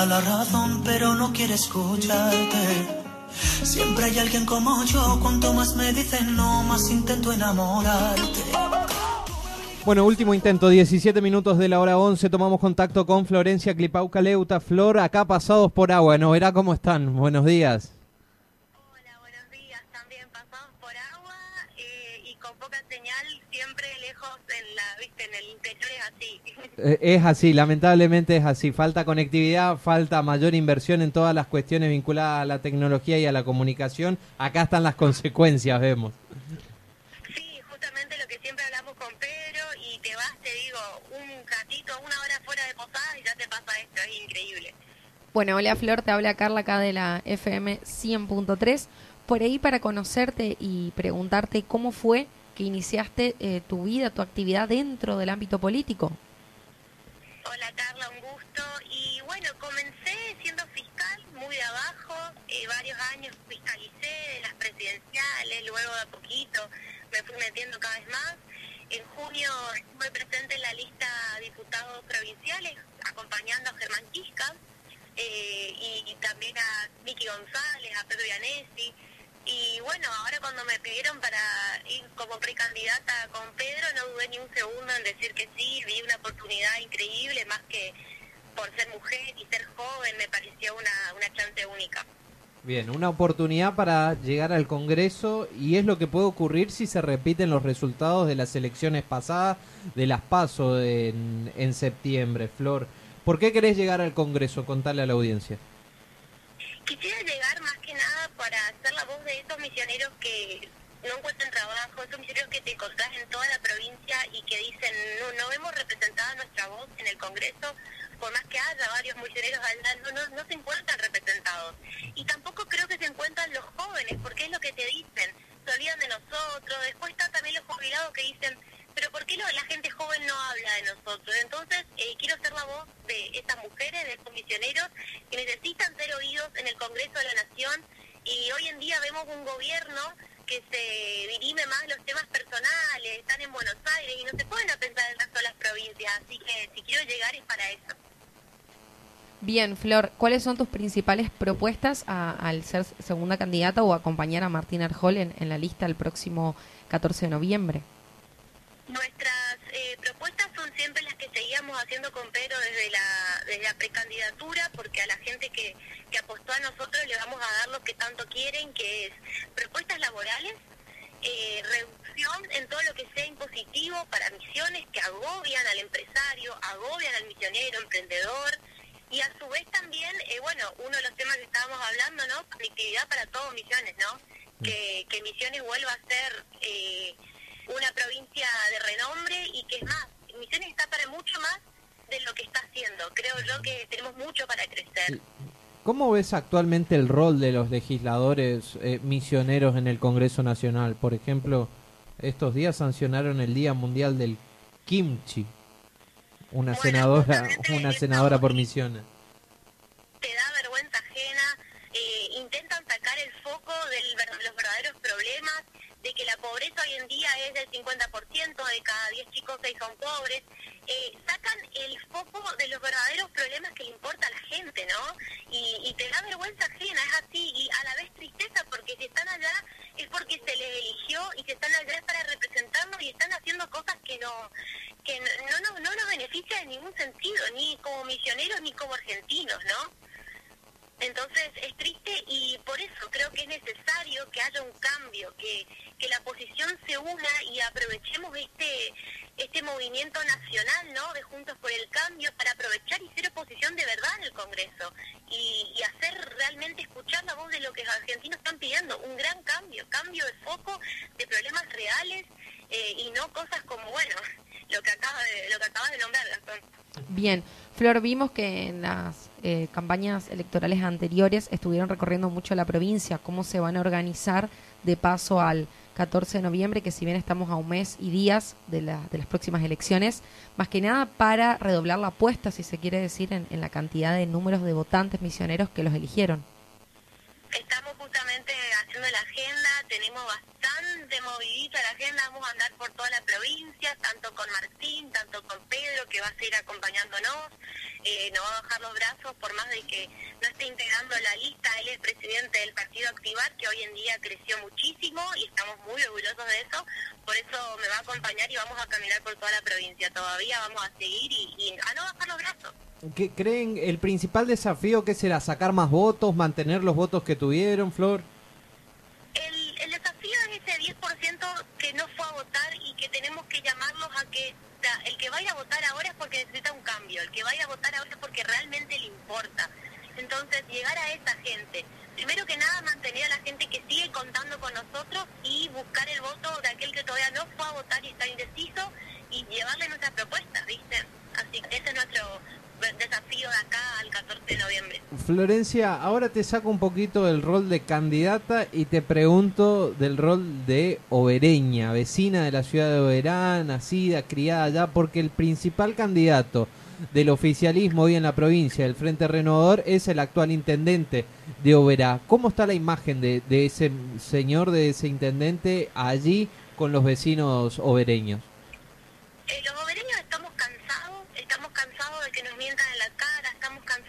toda la razón, pero no quiere escucharte. Siempre hay alguien como yo, cuanto más me dicen no, más intento enamorarte. Bueno, último intento, 17 minutos de la hora 11, tomamos contacto con Florencia Clipauca Leuta. Flor, acá pasados por agua, ¿no verá cómo están? Buenos días. Viste, en el interior es así. Eh, es así, lamentablemente es así. Falta conectividad, falta mayor inversión en todas las cuestiones vinculadas a la tecnología y a la comunicación. Acá están las consecuencias, vemos. Sí, justamente lo que siempre hablamos con Pedro y te vas, te digo, un ratito, una hora fuera de posada y ya te pasa esto, es increíble. Bueno, hola Flor, te habla Carla acá de la FM 100.3. Por ahí para conocerte y preguntarte cómo fue que iniciaste eh, tu vida, tu actividad dentro del ámbito político. Hola Carla, un gusto. Y bueno, comencé siendo fiscal muy de abajo, eh, varios años fiscalicé las presidenciales, luego de a poquito me fui metiendo cada vez más. En junio estuve presente en la lista de diputados provinciales, acompañando a Germán Quisca eh, y, también a Miki González, a Pedro Ianesi. Y bueno, ahora cuando me pidieron para ir como precandidata con Pedro, no dudé ni un segundo en decir que sí, vi una oportunidad increíble, más que por ser mujer y ser joven, me pareció una, una chance única. Bien, una oportunidad para llegar al Congreso y es lo que puede ocurrir si se repiten los resultados de las elecciones pasadas, de las PASO en, en septiembre. Flor, ¿por qué querés llegar al Congreso? Contarle a la audiencia. Quisiera llegar para ser la voz de esos misioneros que no encuentran trabajo, esos misioneros que te encontrás en toda la provincia y que dicen no, no hemos representado nuestra voz en el Congreso, por más que haya varios misioneros allá, no, no, se encuentran representados. Y tampoco creo que se encuentran los jóvenes, porque es lo que te dicen, se olvidan de nosotros, después están también los jubilados que dicen, pero ¿por qué la gente joven no habla de nosotros? Entonces, eh, quiero ser la voz de estas mujeres, de estos misioneros que necesitan ser oídos en el Congreso de la Nación y hoy en día vemos un gobierno que se dirime más los temas personales, están en Buenos Aires y no se pueden pensar en el resto de las provincias, así que si quiero llegar es para eso. Bien, Flor, ¿cuáles son tus principales propuestas a- al ser segunda candidata o acompañar a Martín Arjol en, en la lista el próximo 14 de noviembre? Nuestras eh, propuestas son siempre las que seguíamos haciendo con Pedro desde la, desde la precandidatura, porque a la gente que, que apostó a nosotros le vamos a dar lo que tanto quieren, que es propuestas laborales, eh, reducción en todo lo que sea impositivo para misiones que agobian al empresario, agobian al misionero, emprendedor, y a su vez también, eh, bueno, uno de los temas que estábamos hablando, ¿no? Conectividad para todos Misiones, ¿no? Que, que Misiones vuelva a ser eh, una provincia de renombre y que es más, Misiones está para mucho más de lo que está haciendo. Creo yo que tenemos mucho para crecer. ¿Cómo ves actualmente el rol de los legisladores eh, misioneros en el Congreso Nacional? Por ejemplo, estos días sancionaron el Día Mundial del Kimchi. Una Bueno, senadora, una senadora por misiones. te da vergüenza ajena, eh, intentan sacar el foco de los verdaderos problemas, de que la pobreza hoy en día es del 50%, de cada 10 chicos 6 son pobres, eh, sacan el foco de los verdaderos problemas que le importa a la gente, ¿no? Y, te da vergüenza ajena, es así, y a la vez tristeza, porque si están allá es porque se les eligió y si están allá para representarnos y están haciendo cosas que no que no, no, no nos beneficia en ningún sentido, ni como misioneros ni como argentinos, ¿no? Entonces es triste y por eso creo que es necesario que haya un cambio, que, que la oposición se una y aprovechemos este este movimiento nacional, ¿no? De Juntos por el Cambio para aprovechar y ser oposición de verdad en el Congreso y, y hacer realmente escuchar la voz de lo que los argentinos están pidiendo, un gran cambio, cambio de foco de problemas reales eh, y no cosas como, bueno, lo que acaba de, lo que acabas de nombrar, Gastón. Bien, Flor, vimos que en las eh, campañas electorales anteriores estuvieron recorriendo mucho la provincia, cómo se van a organizar de paso al 14 de noviembre, que si bien estamos a un mes y días de, la- de las próximas elecciones, más que nada para redoblar la apuesta, si se quiere decir, en, en la cantidad de números de votantes misioneros que los eligieron. Estamos justamente haciendo la agenda, tenemos bastante movidita la agenda, vamos a andar por toda la provincia, tanto con Martín, tanto con Pedro, que va a seguir acompañándonos. Eh, no va a bajar los brazos por más de que no esté integrando la lista. Él es presidente del partido Activar, que hoy en día creció muchísimo y estamos muy orgullosos de eso. Por eso me va a acompañar y vamos a caminar por toda la provincia. Todavía vamos a seguir y, y a no bajar los brazos. ¿Qué creen el principal desafío que será sacar más votos, mantener los votos que tuvieron, Flor? El, el desafío es ese 10% que no fue a votar que tenemos que llamarlos a que o sea, el que vaya a votar ahora es porque necesita un cambio, el que vaya a votar ahora es porque realmente le importa. Entonces, llegar a esa gente, primero que nada, mantener a la gente que sigue contando con nosotros y buscar el voto de aquel que todavía no fue a votar y está indeciso y llevarle nuestras propuestas, ¿viste? Así que ese es nuestro desafío de acá al 14 de noviembre. Florencia, ahora te saco un poquito del rol de candidata y te pregunto del rol de obereña, vecina de la ciudad de Oberá, nacida, criada allá, porque el principal candidato del oficialismo hoy en la provincia del Frente Renovador es el actual intendente de Oberá. ¿Cómo está la imagen de, de ese señor, de ese intendente allí con los vecinos obereños? Eh, los obereños estamos cansados, estamos cansados de que nos mientan en la cara,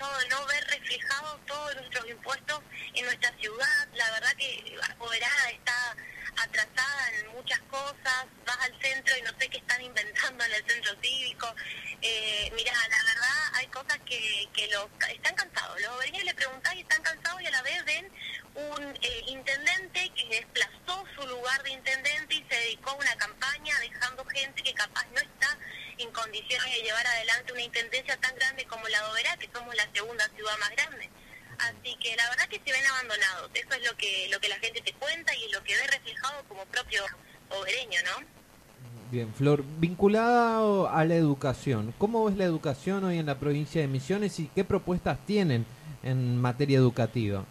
de no ver reflejados todos nuestros impuestos en nuestra ciudad. La verdad que Oberá está atrasada en muchas cosas, vas al centro y no sé qué están inventando en el centro cívico. Eh, mira, la verdad hay cosas que, que los, están cansados. Los obereños le preguntás y están cansados y a la vez ven un eh, intendente que desplazó su lugar de intendente y se dedicó a una campaña dejando gente que capaz no está en condiciones de llevar adelante una intendencia tan grande como la de que somos la segunda ciudad más grande. Así que la verdad que se ven abandonados. Eso es lo que lo que la gente te cuenta y lo que ve reflejado como propio obereño, ¿no? Bien, Flor, vinculada a la educación, ¿cómo ves la educación hoy en la provincia de Misiones y qué propuestas tienen en materia educativa?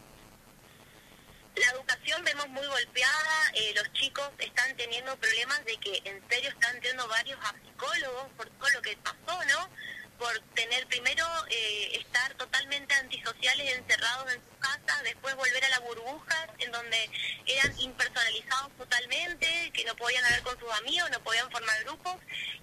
La educación vemos muy golpeada, eh, los chicos están teniendo problemas de que en serio están teniendo varios a psicólogos por todo lo que pasó, ¿no? Por tener primero eh, estar totalmente antisociales encerrados en sus casas, después volver a la burbuja en donde eran impersonalizados totalmente, que no podían hablar con sus amigos, no podían formar grupos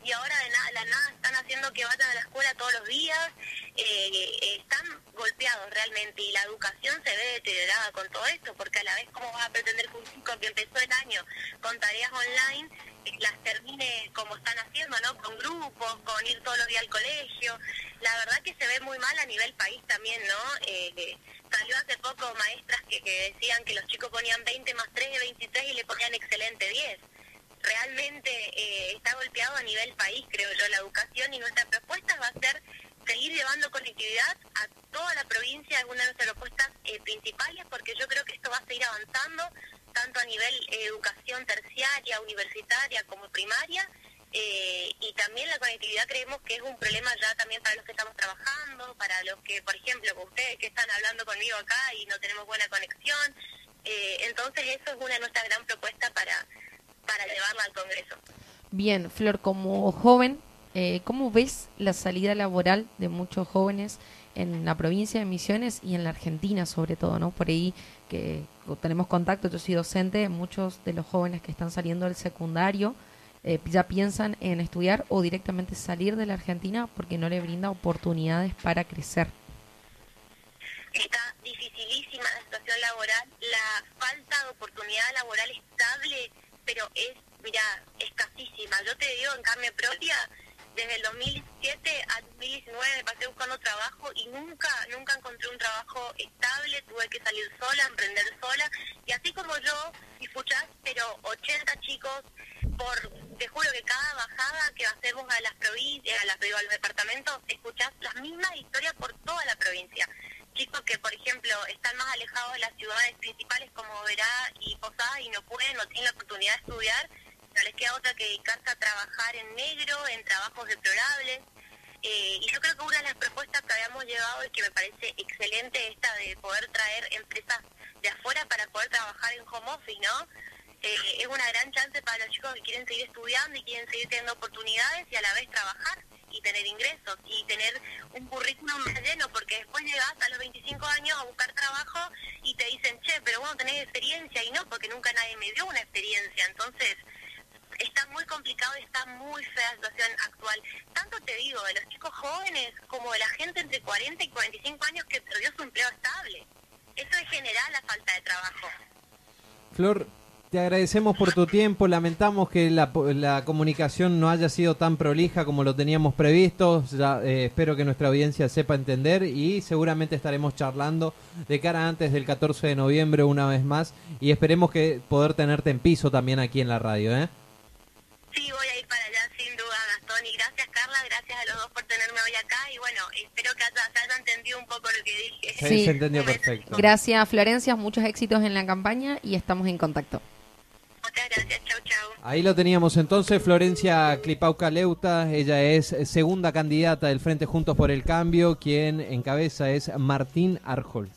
y ahora de nada, la nada están haciendo que vayan a la escuela todos los días, eh, están golpeados realmente y la educación se ve deteriorada con todo esto, vez cómo vas a pretender que un chico que empezó el año con tareas online eh, las termine como están haciendo, ¿no? Con grupos, con ir todos los días al colegio. La verdad que se ve muy mal a nivel país también, ¿no? Eh, salió hace poco maestras que, que decían que los chicos ponían 20 más 3 de 23 y le ponían excelente 10 realmente eh, está golpeado a nivel país, creo yo, la educación y nuestra propuesta va a ser seguir llevando conectividad a toda la provincia, es una de nuestras propuestas eh, principales, porque yo creo que esto va a seguir avanzando, tanto a nivel eh, educación terciaria, universitaria como primaria, eh, y también la conectividad creemos que es un problema ya también para los que estamos trabajando, para los que, por ejemplo, ustedes que están hablando conmigo acá y no tenemos buena conexión, entonces eso es una de nuestras gran propuestas para, para llevarla al Congreso. Bien, Flor, como joven, eh, ¿cómo ves la salida laboral de muchos jóvenes en la provincia de Misiones y en la Argentina sobre todo, ¿no? Por ahí que tenemos contacto, yo soy docente, muchos de los jóvenes que están saliendo del secundario eh, ya piensan en estudiar o directamente salir de la Argentina porque no le brinda oportunidades para crecer. Está dificilísima la situación laboral, la falta de oportunidad laboral estable pero es, mira, escasísima. Yo te digo en carne propia, desde el 2007 al 2019 pasé buscando trabajo y nunca, nunca encontré un trabajo estable, tuve que salir sola, emprender sola, y así como yo, escuchás, pero 80 chicos por, te juro que cada bajada que hacemos a las provincias, a, las, a los departamentos, escuchás las mismas historias por toda la provincia. Chicos que, por ejemplo, están más alejados de las ciudades principales como Verá y Posada y no pueden, no tienen la oportunidad de estudiar, no les queda otra que dedicarse trabajar en negro, en trabajos deplorables. Eh, y yo creo que una de las propuestas que habíamos llevado y que me parece excelente esta de poder traer empresas de afuera para poder trabajar en home office, ¿no? Eh, es una gran chance para los chicos que quieren seguir estudiando y quieren seguir teniendo oportunidades y a la vez trabajar y tener ingresos y tener un currículum más lleno, porque después llegas a los 25 años a buscar trabajo y te dicen, che, pero bueno, tenés experiencia y no, porque nunca nadie me dio una experiencia. Entonces, está muy complicado Estado está muy fea la situación actual. Tanto te digo, de los chicos jóvenes como de la gente entre 40 y 45 años que perdió su empleo estable. Eso es general la falta de trabajo. Flor, te agradecemos por tu tiempo, lamentamos que la, la comunicación no haya sido tan prolija como lo teníamos previsto, ya, eh, espero que nuestra audiencia sepa entender y seguramente estaremos charlando de cara antes del 14 de noviembre una vez más y esperemos que poder tenerte en piso también aquí en la radio. ¿eh? Sí, voy a ir para allá sin duda, Gastón, y gracias Carla, gracias a los dos por tenerme hoy acá y bueno, espero que haya, se haya entendido un poco lo que dije. Sí, se entendió perfecto. Gracias Florencia, muchos éxitos en la campaña y estamos en contacto. Muchas gracias, chau, chau. Ahí lo teníamos entonces, Florencia Clipauca Leuta, ella es segunda candidata del Frente Juntos por el Cambio, quien encabeza es Martín Arjol.